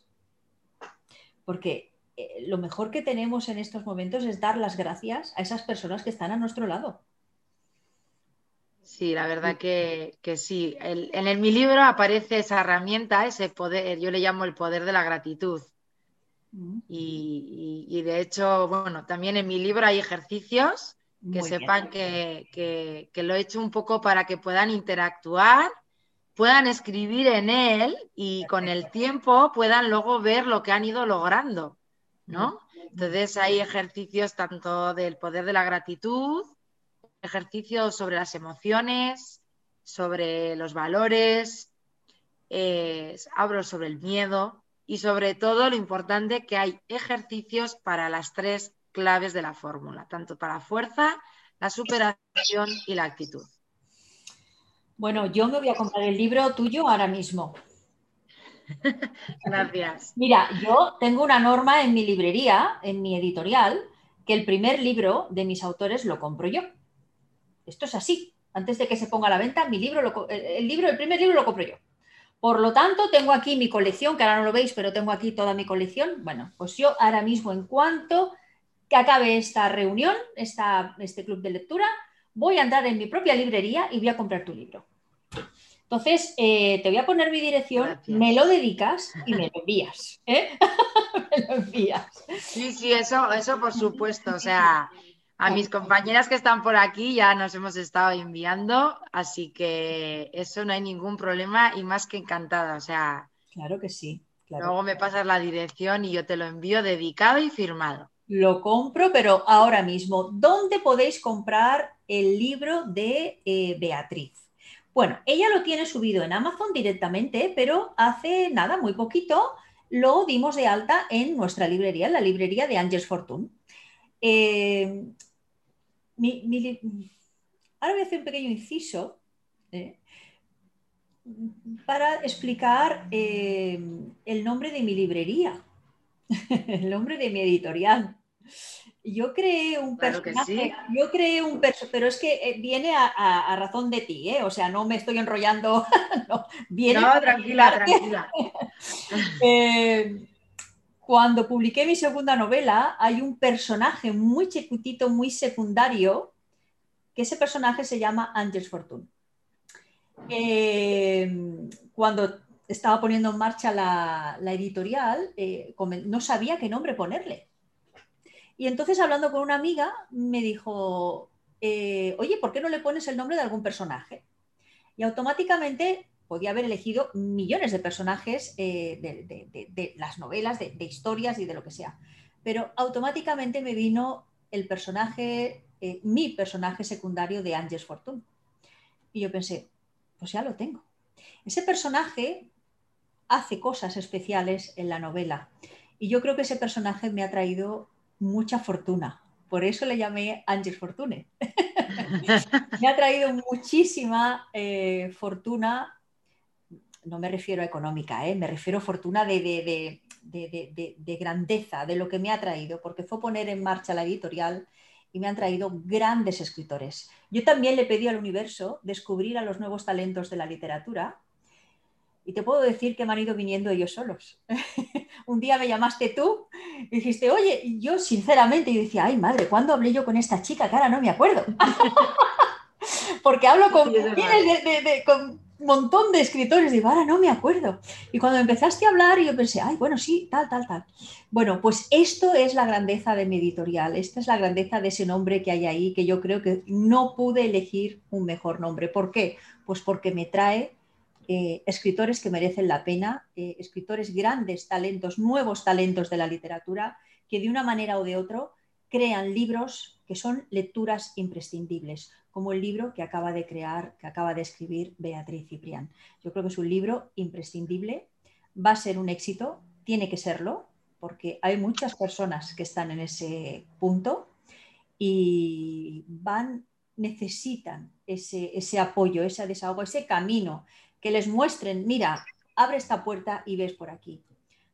porque eh, lo mejor que tenemos en estos momentos es dar las gracias a esas personas que están a nuestro lado. Sí, la verdad que, sí. en mi libro aparece esa herramienta, ese poder, yo le llamo el poder de la gratitud. Y, de hecho, bueno, también en mi libro hay ejercicios que sepan que, lo he hecho un poco para que puedan interactuar, puedan escribir en él y con el tiempo puedan luego ver lo que han ido logrando, ¿no? Entonces hay ejercicios tanto del poder de la gratitud, ejercicios sobre las emociones, sobre los valores, eh, hablo sobre el miedo, y sobre todo lo importante que hay ejercicios para las tres claves de la fórmula, tanto para la fuerza, la superación y la actitud. Bueno, yo me voy a comprar el libro tuyo ahora mismo. Gracias. Mira, yo tengo una norma en mi librería, en mi editorial, que el primer libro de mis autores lo compro yo. Esto es así. Antes de que se ponga a la venta, mi libro, el libro, el primer libro lo compro yo. Por lo tanto, tengo aquí mi colección, que ahora no lo veis, pero tengo aquí toda mi colección. Bueno, pues yo ahora mismo, en cuanto que acabe esta reunión, este club de lectura, voy a entrar en mi propia librería y voy a comprar tu libro. Entonces, eh, te voy a poner mi dirección, me lo dedicas y me lo envías. ¿eh? me lo envías. Sí, sí, eso, eso por supuesto. O sea, a mis compañeras que están por aquí ya nos hemos estado enviando, así que eso no hay ningún problema y más que encantada. O sea, claro que sí. Luego me pasas la dirección y yo te lo envío dedicado y firmado. Lo compro, pero ahora mismo, ¿dónde podéis comprar el libro de eh, Beatriz? Bueno, ella lo tiene subido en Amazon directamente, pero hace nada, muy poquito, lo dimos de alta en nuestra librería, en la librería de Angels Fortune. Eh, ahora voy a hacer un pequeño inciso ¿eh? para explicar el nombre de mi librería, el nombre de mi editorial. Yo creé un personaje, yo creé un personaje, pero es que eh, viene a, razón de ti, o sea, no me estoy enrollando, no, viene no, tranquila, tranquila. cuando publiqué mi segunda novela, hay un personaje muy chiquitito, muy secundario, que ese personaje se llama Angels Fortune. Eh, cuando estaba poniendo en marcha la, editorial, eh, no sabía qué nombre ponerle. Y entonces, hablando con una amiga, me dijo, eh, oye, ¿por qué no le pones el nombre de algún personaje? Y automáticamente podía haber elegido millones de personajes eh, de, las novelas, de, historias y de lo que sea. Pero automáticamente me vino el personaje, eh, mi personaje secundario de Angels Fortune. Y yo pensé, pues ya lo tengo. Ese personaje hace cosas especiales en la novela. Y yo creo que ese personaje me ha traído mucha fortuna. Por eso le llamé Angels Fortune. me ha traído muchísima eh, fortuna no me refiero a económica, ¿eh? me refiero a fortuna de, grandeza, de lo que me ha traído, porque fue poner en marcha la editorial y me han traído grandes escritores. Yo también le pedí al universo descubrir a los nuevos talentos de la literatura y te puedo decir que me han ido viniendo ellos solos. Un día me llamaste tú y dijiste, oye, yo sinceramente, yo decía, ay madre, ¿cuándo hablé yo con esta chica? Que ahora no me acuerdo. porque hablo con con un montón de escritores, digo, ahora no me acuerdo. Y cuando empezaste a hablar, yo pensé, ay, bueno, sí, tal, tal, tal. Bueno, pues esto es la grandeza de mi editorial, esta es la grandeza de ese nombre que hay ahí, que yo creo que no pude elegir un mejor nombre. ¿Por qué? Pues porque me trae eh, escritores que merecen la pena, eh, escritores grandes talentos, nuevos talentos de la literatura, que de una manera o de otra crean libros que son lecturas imprescindibles, como el libro que acaba de crear, que acaba de escribir Beatriz Ciprián. Yo creo que es un libro imprescindible, va a ser un éxito, tiene que serlo, porque hay muchas personas que están en ese punto y van, necesitan ese, ese apoyo, ese desahogo, ese camino que les muestren, mira, abre esta puerta y ves por aquí.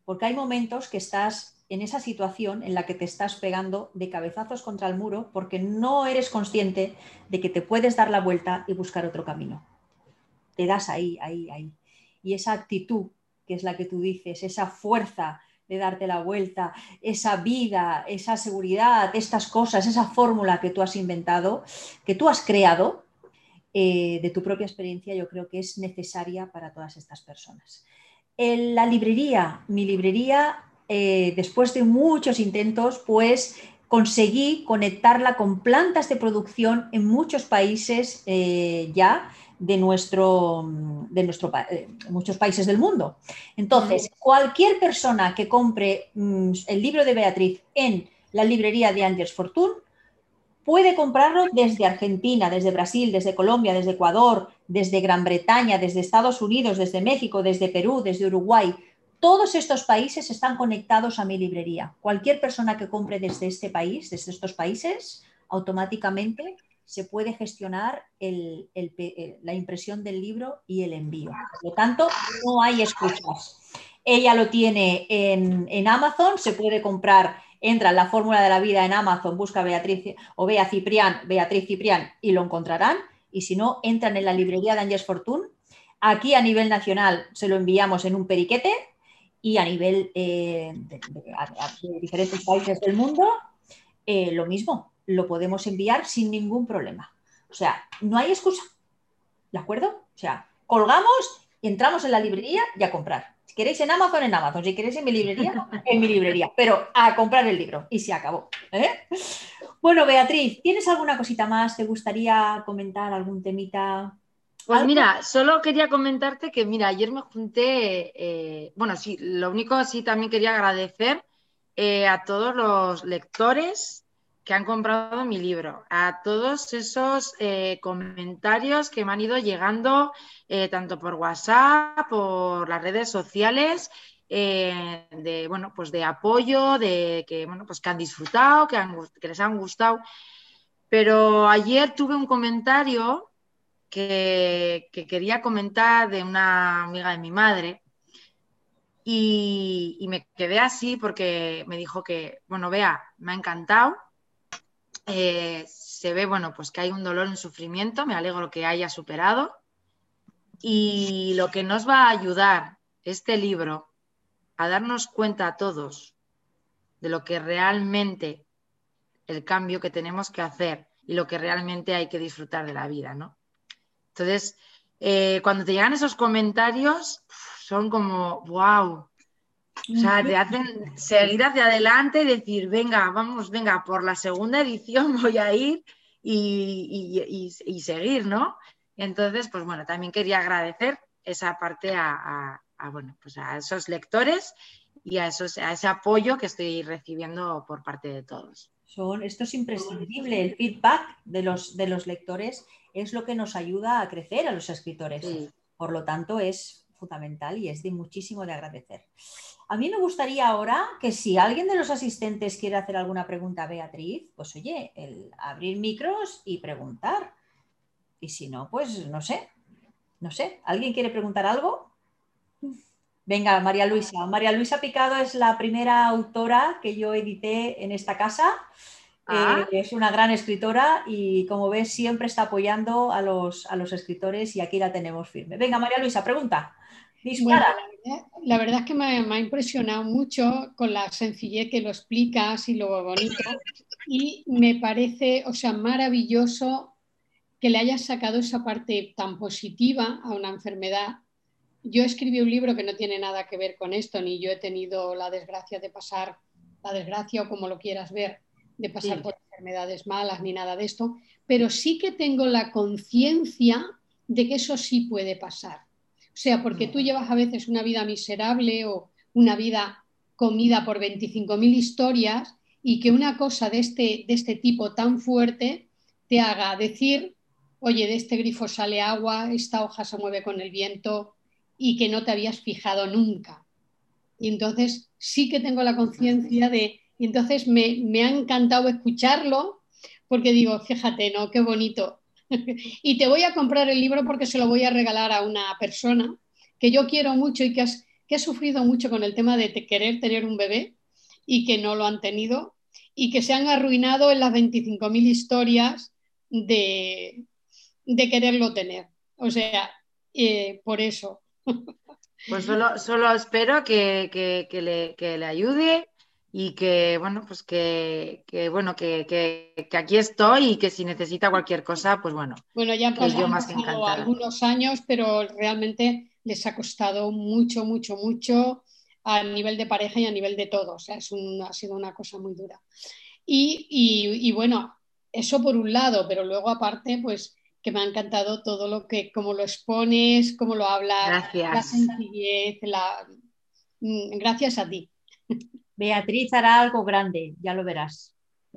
Porque hay momentos que estás en esa situación en la que te estás pegando de cabezazos contra el muro porque no eres consciente de que te puedes dar la vuelta y buscar otro camino. Te das ahí, ahí, ahí. Y esa actitud, que es la que tú dices, esa fuerza de darte la vuelta, esa vida, esa seguridad, estas cosas, esa fórmula que tú has inventado, que tú has creado, eh, de tu propia experiencia, yo creo que es necesaria para todas estas personas. En la librería, mi librería, eh, después de muchos intentos, pues conseguí conectarla con plantas de producción en muchos países eh, ya de nuestro, de nuestro muchos países del mundo. Entonces, cualquier persona que compre mm, el libro de Beatriz en la librería de Angels Fortune puede comprarlo desde Argentina, desde Brasil, desde Colombia, desde Ecuador, desde Gran Bretaña, desde Estados Unidos, desde México, desde Perú, desde Uruguay. Todos estos países están conectados a mi librería. Cualquier persona que compre desde este país, desde estos países, automáticamente se puede gestionar la impresión del libro y el envío. Por lo tanto, no hay excusas. Ella lo tiene en, en Amazon, se puede comprar entra en la fórmula de la vida en Amazon, busca Beatriz o Bea Ciprián, Beatriz Ciprián y lo encontrarán. Y si no, entran en la librería de Angels Fortune. Aquí a nivel nacional se lo enviamos en un periquete y a nivel eh, de, diferentes países del mundo, eh, lo mismo, lo podemos enviar sin ningún problema. O sea, no hay excusa. ¿De acuerdo? O sea, colgamos entramos en la librería y a comprar queréis en Amazon, en Amazon. Si queréis en mi librería, en mi librería. Pero a comprar el libro. Y se acabó. ¿eh? Bueno, Beatriz, ¿tienes alguna cosita más? ¿Te gustaría comentar algún temita? Pues mira, solo quería comentarte que, mira, ayer me junté, eh, bueno, sí, lo único sí también quería agradecer eh, a todos los lectores que han comprado mi libro, a todos esos eh, comentarios que me han ido llegando eh, tanto por WhatsApp, por las redes sociales, eh, de bueno, pues de apoyo, de que bueno, pues que han disfrutado, que, les han gustado. Pero ayer tuve un comentario que, que, quería comentar de una amiga de mi madre. Y, y me quedé así porque me dijo que, bueno, vea, me ha encantado, eh, se ve, bueno, pues que hay un dolor, un sufrimiento, me alegro que haya superado. Y lo que nos va a ayudar este libro a darnos cuenta a todos de lo que realmente el cambio que tenemos que hacer y lo que realmente hay que disfrutar de la vida, ¿no? Entonces, eh, cuando te llegan esos comentarios, son como, wow, o sea, te hacen seguir hacia adelante y decir, venga, vamos, venga, por la segunda edición voy a ir y, seguir, ¿no? Entonces, pues bueno, también quería agradecer esa parte a, bueno, pues a esos lectores y a, esos, a ese apoyo que estoy recibiendo por parte de todos. Son, esto es imprescindible, el feedback de los, de los lectores es lo que nos ayuda a crecer a los escritores. Por lo tanto, es fundamental y es de muchísimo de agradecer. A mí me gustaría ahora que si alguien de los asistentes quiere hacer alguna pregunta a Beatriz, pues oye, el abrir micros y preguntar. Y si no, pues no sé, no sé, ¿alguien quiere preguntar algo? Venga, María Luisa. María Luisa Picado es la primera autora que yo edité en esta casa. Ah. Eh, es una gran escritora y como ves siempre está apoyando a los, a los escritores y aquí la tenemos firme. Venga, María Luisa, pregunta la, verdad, es que me, ha impresionado mucho con la sencillez que lo explicas y lo bonito. Y me parece, o sea, maravilloso que le hayas sacado esa parte tan positiva a una enfermedad. Yo escribí un libro que no tiene nada que ver con esto, ni yo he tenido la desgracia de pasar, la desgracia o como lo quieras ver, de pasar por enfermedades malas ni nada de esto, pero sí que tengo la conciencia de que eso sí puede pasar. O sea, porque tú llevas a veces una vida miserable o una vida comida por 25.000 historias y que una cosa de este, de este tipo tan fuerte te haga decir, oye, de este grifo sale agua, esta hoja se mueve con el viento y que no te habías fijado nunca. Y entonces sí que tengo la conciencia de, y entonces me, me ha encantado escucharlo porque digo, fíjate, ¿no? Qué bonito. y te voy a comprar el libro porque se lo voy a regalar a una persona que yo quiero mucho y que, ha sufrido mucho con el tema de querer tener un bebé y que no lo han tenido y que se han arruinado en las 25.000 historias de, quererlo tener. O sea, eh, por eso. Pues solo, espero que, le, ayude y que, bueno, pues que, bueno, que, aquí estoy y que si necesita cualquier cosa, pues bueno. Bueno, ya han pasado algunos años, pero realmente les ha costado mucho, mucho, mucho a nivel de pareja y a nivel de todo. O sea, es ha sido una cosa muy dura. Y, y, bueno, eso por un lado, pero luego aparte, pues que me ha encantado todo lo que, cómo lo expones, cómo lo hablas, Gracias. la sencillez, la... Mm, gracias a ti. Beatriz hará algo grande, ya lo verás.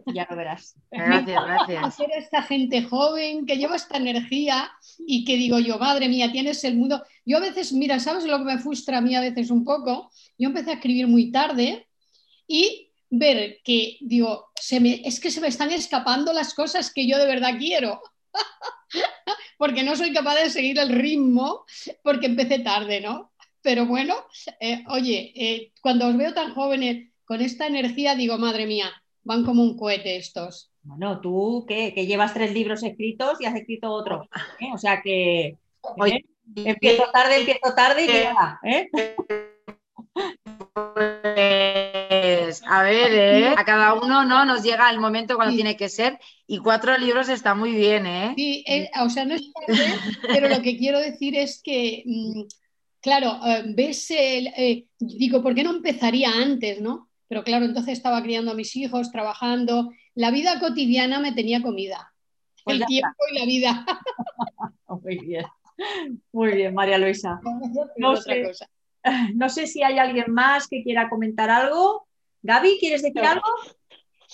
Ya lo verás. Gracias, gracias. Hacer esta gente joven que lleva esta energía y que digo yo, madre mía, tienes el mundo. Yo a veces, mira, ¿sabes lo que me frustra a mí a veces un poco? Yo empecé a escribir muy tarde y ver que, digo, se me, es que se me están escapando las cosas que yo de verdad quiero. porque no soy capaz de seguir el ritmo porque empecé tarde, ¿no? Pero bueno, eh, oye, eh, cuando os veo tan jóvenes con esta energía, digo, madre mía, van como un cohete estos. Bueno, tú que, llevas tres libros escritos y has escrito otro. ¿eh? O sea que empiezo tarde, empiezo tarde y llega. Pues, a ver, a cada uno no nos llega el momento cuando tiene que ser y cuatro libros está muy bien, ¿eh? Sí, o sea, no es tarde, pero lo que quiero decir es que mm, claro, eh, ves, el, eh, digo, ¿por qué no empezaría antes, no? Pero claro, entonces estaba criando a mis hijos, trabajando. La vida cotidiana me tenía comida. Pues el tiempo y la vida. Muy bien. Muy bien, María Luisa. No sé, no sé si hay alguien más que quiera comentar algo. Gaby, ¿quieres decir algo?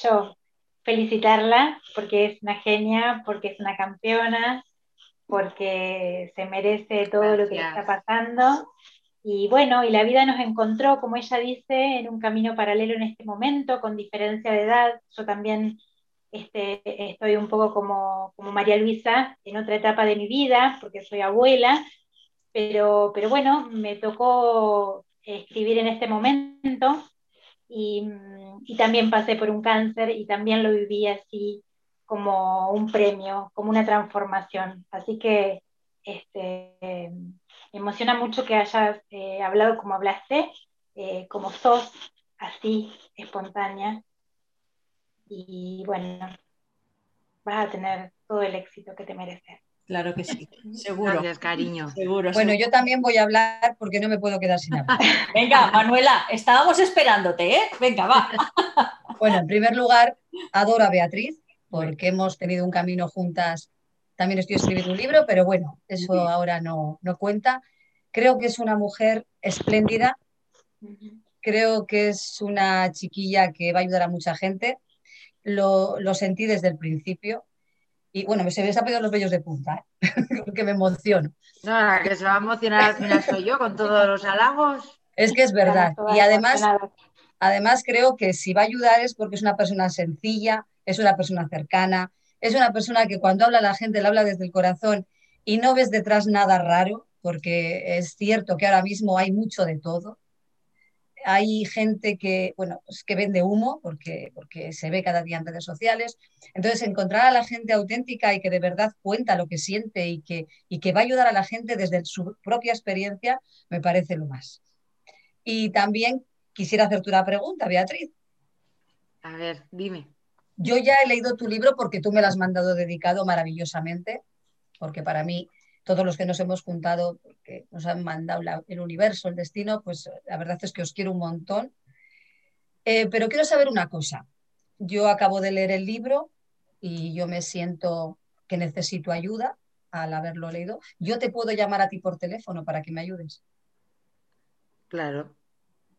Yo, felicitarla porque es una genia, porque es una campeona, porque se merece todo lo que le está pasando. Y bueno, y la vida nos encontró, como ella dice, en un camino paralelo en este momento, con diferencia de edad. Yo también este, estoy un poco como, como María Luisa en otra etapa de mi vida, porque soy abuela, pero, pero bueno, me tocó escribir en este momento y, y también pasé por un cáncer y también lo viví así como un premio, como una transformación. Así que este, me emociona mucho que hayas eh, hablado como hablaste, eh, como sos, así, espontánea. Y bueno, vas a tener todo el éxito que te mereces. Claro que sí, seguro. Gracias, cariño. Seguro. Bueno, yo también voy a hablar porque no me puedo quedar sin hablar. Venga, Manuela, estábamos esperándote, ¿eh? Venga, va. Bueno, en primer lugar, adoro a Beatriz, porque hemos tenido un camino juntas. También estoy escribiendo un libro, pero bueno, eso ahora no, no cuenta. Creo que es una mujer espléndida. Creo que es una chiquilla que va a ayudar a mucha gente. Lo, lo sentí desde el principio. Y bueno, se me han pedido los vellos de punta, ¿eh? porque me emociono. No, la que se va a emocionar al final soy yo con todos los halagos. Es que es verdad. Y además, además creo que si va a ayudar es porque es una persona sencilla, es una persona cercana, es una persona que cuando habla la gente le habla desde el corazón y no ves detrás nada raro, porque es cierto que ahora mismo hay mucho de todo. Hay gente que, bueno, pues que vende humo porque, porque se ve cada día en redes sociales. Entonces, encontrar a la gente auténtica y que de verdad cuenta lo que siente y que, y que va a ayudar a la gente desde su propia experiencia, me parece lo más. Y también quisiera hacerte una pregunta, Beatriz. A ver, dime. Yo ya he leído tu libro porque tú me lo has mandado dedicado maravillosamente porque para mí todos los que nos hemos juntado, que nos han mandado el universo, el destino, pues la verdad es que os quiero un montón. Eh, pero quiero saber una cosa. Yo acabo de leer el libro y yo me siento que necesito ayuda al haberlo leído. Yo te puedo llamar a ti por teléfono para que me ayudes. Claro,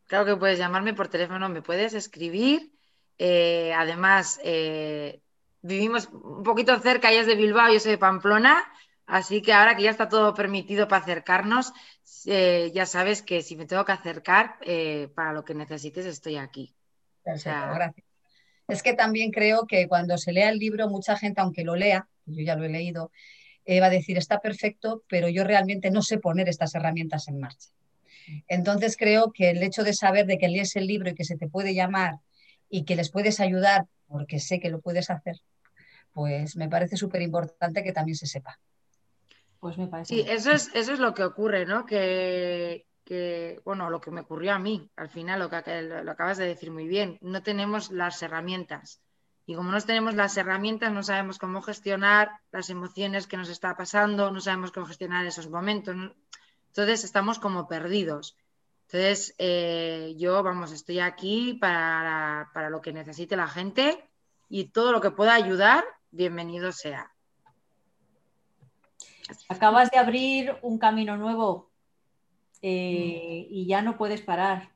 claro que puedes llamarme por teléfono, me puedes escribir. Eh, además, eh, vivimos un poquito cerca, ella es de Bilbao, yo soy de Pamplona, así que ahora que ya está todo permitido para acercarnos, eh, ya sabes que si me tengo que acercar, para lo que necesites estoy aquí. gracias. Es que también creo que cuando se lea el libro, mucha gente, aunque lo lea, yo ya lo he leído, va a decir, está perfecto, pero yo realmente no sé poner estas herramientas en marcha. Entonces creo que el hecho de saber de que lees el libro y que se te puede llamar y que les puedes ayudar porque sé que lo puedes hacer, pues me parece súper importante que también se sepa. Pues me parece. Sí, eso es, eso es lo que ocurre, ¿no? Que, bueno, lo que me ocurrió a mí, al final, lo que lo acabas de decir muy bien, no tenemos las herramientas. Y como no tenemos las herramientas, no sabemos cómo gestionar las emociones que nos está pasando, no sabemos cómo gestionar esos momentos. Entonces estamos como perdidos. Entonces, eh, yo, vamos, estoy aquí para, lo que necesite la gente y todo lo que pueda ayudar, bienvenido sea. Acabas de abrir un camino nuevo eh, y ya no puedes parar.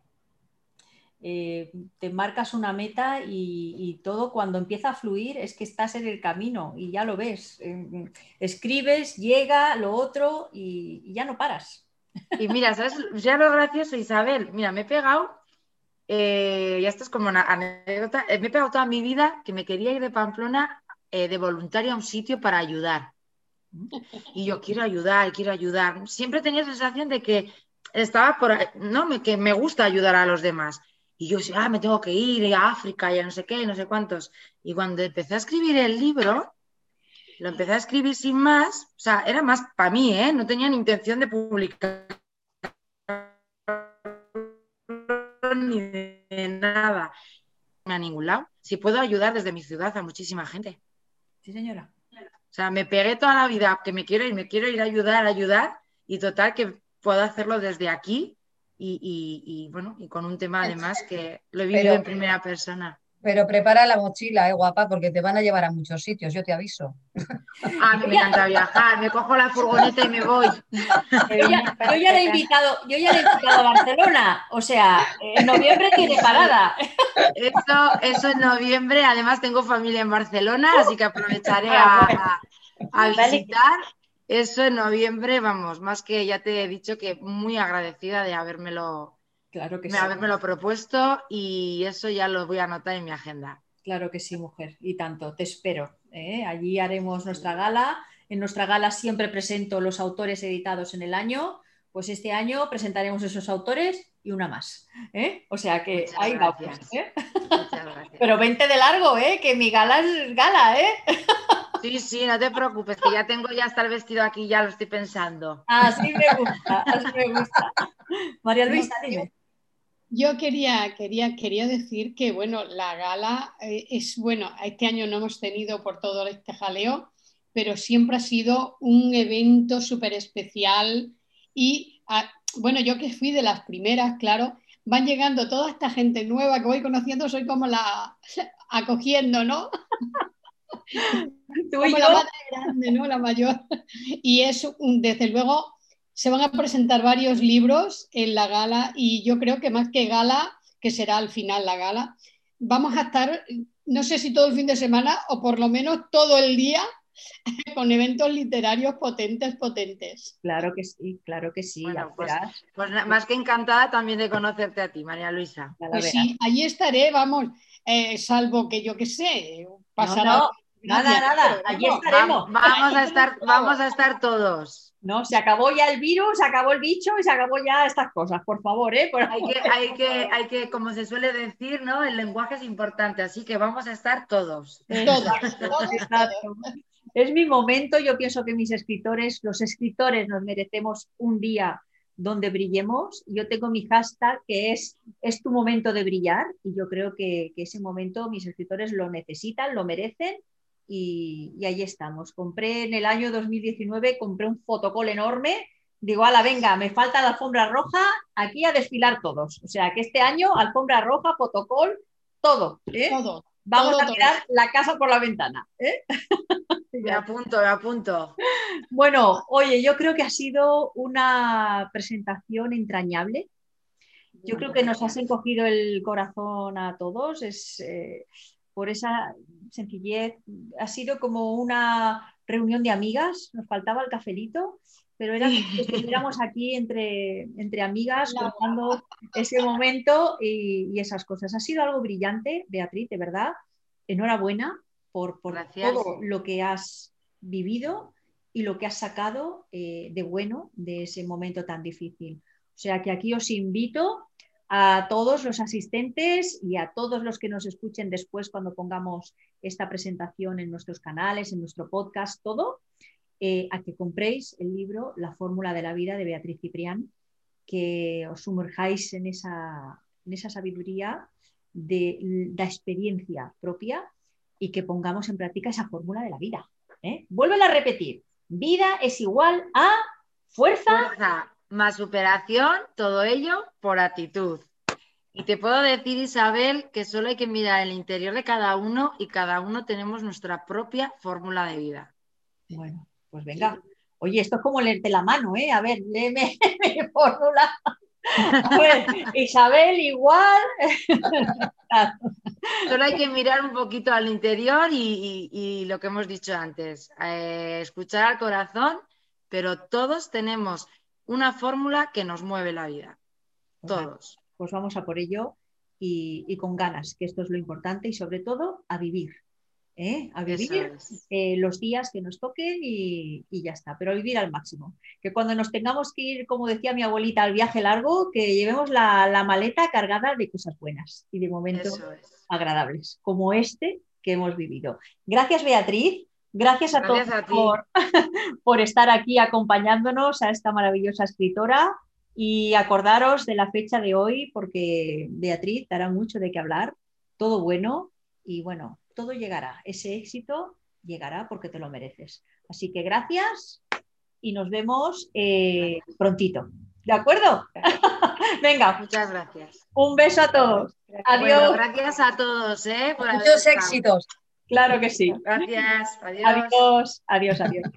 Eh, te marcas una meta y, todo cuando empieza a fluir es que estás en el camino y ya lo ves. escribes, llega lo otro y ya no paras. Y mira, ¿sabes? Ya lo gracioso, Isabel, mira, me he pegado, eh, ya esto es como una anécdota, eh, me he pegado toda mi vida que me quería ir de Pamplona eh, de voluntario a un sitio para ayudar. Y yo quiero ayudar, quiero ayudar. Siempre tenía sensación de que estaba por ahí, no, me, que me gusta ayudar a los demás. Y yo decía, ah, me tengo que ir a África, ya no sé qué, no sé cuántos. Y cuando empecé a escribir el libro, lo empecé a escribir sin más, o sea, era más para mí, ¿eh? No tenía ni intención de publicar ni de nada a ningún lado. Si puedo ayudar desde mi ciudad a muchísima gente. Sí, señora. O sea, me pegué toda la vida que me quiero ir, me quiero ir a ayudar, a ayudar, y total que puedo hacerlo desde aquí y, bueno, y con un tema además que lo he vivido en primera persona. Pero prepara la mochila, eh, guapa, porque te van a llevar a muchos sitios, yo te aviso. A mí me encanta viajar, me cojo la furgoneta y me voy. Yo ya, le he invitado, yo ya le he invitado a Barcelona, o sea, en noviembre tiene parada. Eso, eso en noviembre, además tengo familia en Barcelona, así que aprovecharé a, a visitar. Eso en noviembre, vamos, más que ya te he dicho que muy agradecida de habérmelo Claro que sí. Haberme lo propuesto y eso ya lo voy a anotar en mi agenda. Claro que sí, mujer, y tanto, te espero. ¿eh? Allí haremos nuestra gala. En nuestra gala siempre presento los autores editados en el año. Pues este año presentaremos esos autores y una más. ¿eh? O sea que ahí vamos. ¿eh? Pero vente de largo, ¿eh? que mi gala es gala, ¿eh? Sí, sí, no te preocupes, que ya tengo ya hasta el vestido aquí, ya lo estoy pensando. Así me gusta, así me gusta. María Luisa, dime. Yo quería, quería, quería decir que, bueno, la gala eh, es, bueno, este año no hemos tenido por todo este jaleo, pero siempre ha sido un evento súper especial y, ah, bueno, yo que fui de las primeras, claro, van llegando toda esta gente nueva que voy conociendo, soy como la acogiendo, ¿no? como la madre grande, ¿no? La mayor. Y es, un, desde luego, se van a presentar varios libros en la gala y yo creo que más que gala, que será al final la gala, vamos a estar, no sé si todo el fin de semana o por lo menos todo el día con eventos literarios potentes, potentes. Claro que sí, claro que sí. pues, pues más que encantada también de conocerte a ti, María Luisa. Pues sí, allí estaré, vamos, eh, salvo que yo qué sé, pasará. Nada, nada, allí estaremos. Vamos a estar, vamos a estar todos. ¿no? Se acabó ya el virus, se acabó el bicho y se acabó ya estas cosas, por favor, ¿eh? hay, que, hay, que, hay que, como se suele decir, ¿no? El lenguaje es importante, así que vamos a estar todos. Es mi momento, yo pienso que mis escritores, los escritores nos merecemos un día donde brillemos. Yo tengo mi hashtag que es es tu momento de brillar y yo creo que, que ese momento mis escritores lo necesitan, lo merecen y, y ahí estamos. Compré en el año 2019, compré un fotocol enorme digo, ala, venga, me falta la alfombra roja, aquí a desfilar todos. O sea, que este año, alfombra roja, fotocol, todo. ¿eh? Todo. Vamos a tirar la casa por la ventana. ¿eh? me apunto, me apunto. Bueno, oye, yo creo que ha sido una presentación entrañable. Yo creo que nos has encogido el corazón a todos. Es eh, por esa sencillez. Ha sido como una reunión de amigas. Nos faltaba el cafelito pero era que estuviéramos aquí entre, entre amigas contando ese momento y, esas cosas. Ha sido algo brillante, Beatriz, de verdad. Enhorabuena por, por todo lo que has vivido y lo que has sacado eh, de bueno de ese momento tan difícil. O sea que aquí os invito a todos los asistentes y a todos los que nos escuchen después cuando pongamos esta presentación en nuestros canales, en nuestro podcast, todo, eh, a que compréis el libro La fórmula de la vida de Beatriz Ciprián, que os sumerjáis en esa, en esa sabiduría de la experiencia propia y que pongamos en práctica esa fórmula de la vida. ¿eh? Vuelvo a repetir, vida es igual a fuerza. fuerza más superación, todo ello por actitud. Y te puedo decir, Isabel, que solo hay que mirar el interior de cada uno y cada uno tenemos nuestra propia fórmula de vida. Bueno, pues venga. Oye, esto es como leerte la mano, ¿eh? A ver, léeme mi fórmula. Isabel, igual. Solo hay que mirar un poquito al interior y, lo que hemos dicho antes, eh, escuchar al corazón, pero todos tenemos una fórmula que nos mueve la vida. Todos. Pues vamos a por ello y con ganas, que esto es lo importante y sobre todo a vivir. ¿eh? a vivir eh, los días que nos toquen y, ya está, pero a vivir al máximo. Que cuando nos tengamos que ir, como decía mi abuelita, al viaje largo, que llevemos la, maleta cargada de cosas buenas y de momentos agradables, como este que hemos vivido. Gracias, Beatriz. Gracias a todos Por, por estar aquí acompañándonos a esta maravillosa escritora y acordaros de la fecha de hoy porque Beatriz dará mucho de qué hablar, todo bueno y bueno, todo llegará, ese éxito llegará porque te lo mereces. Así que gracias y nos vemos eh, prontito. ¿De acuerdo? Venga. Muchas gracias. Un beso a todos. Adiós. gracias a todos. ¿eh? Muchos éxitos. Claro que sí. Gracias. Adiós. Adiós, adiós.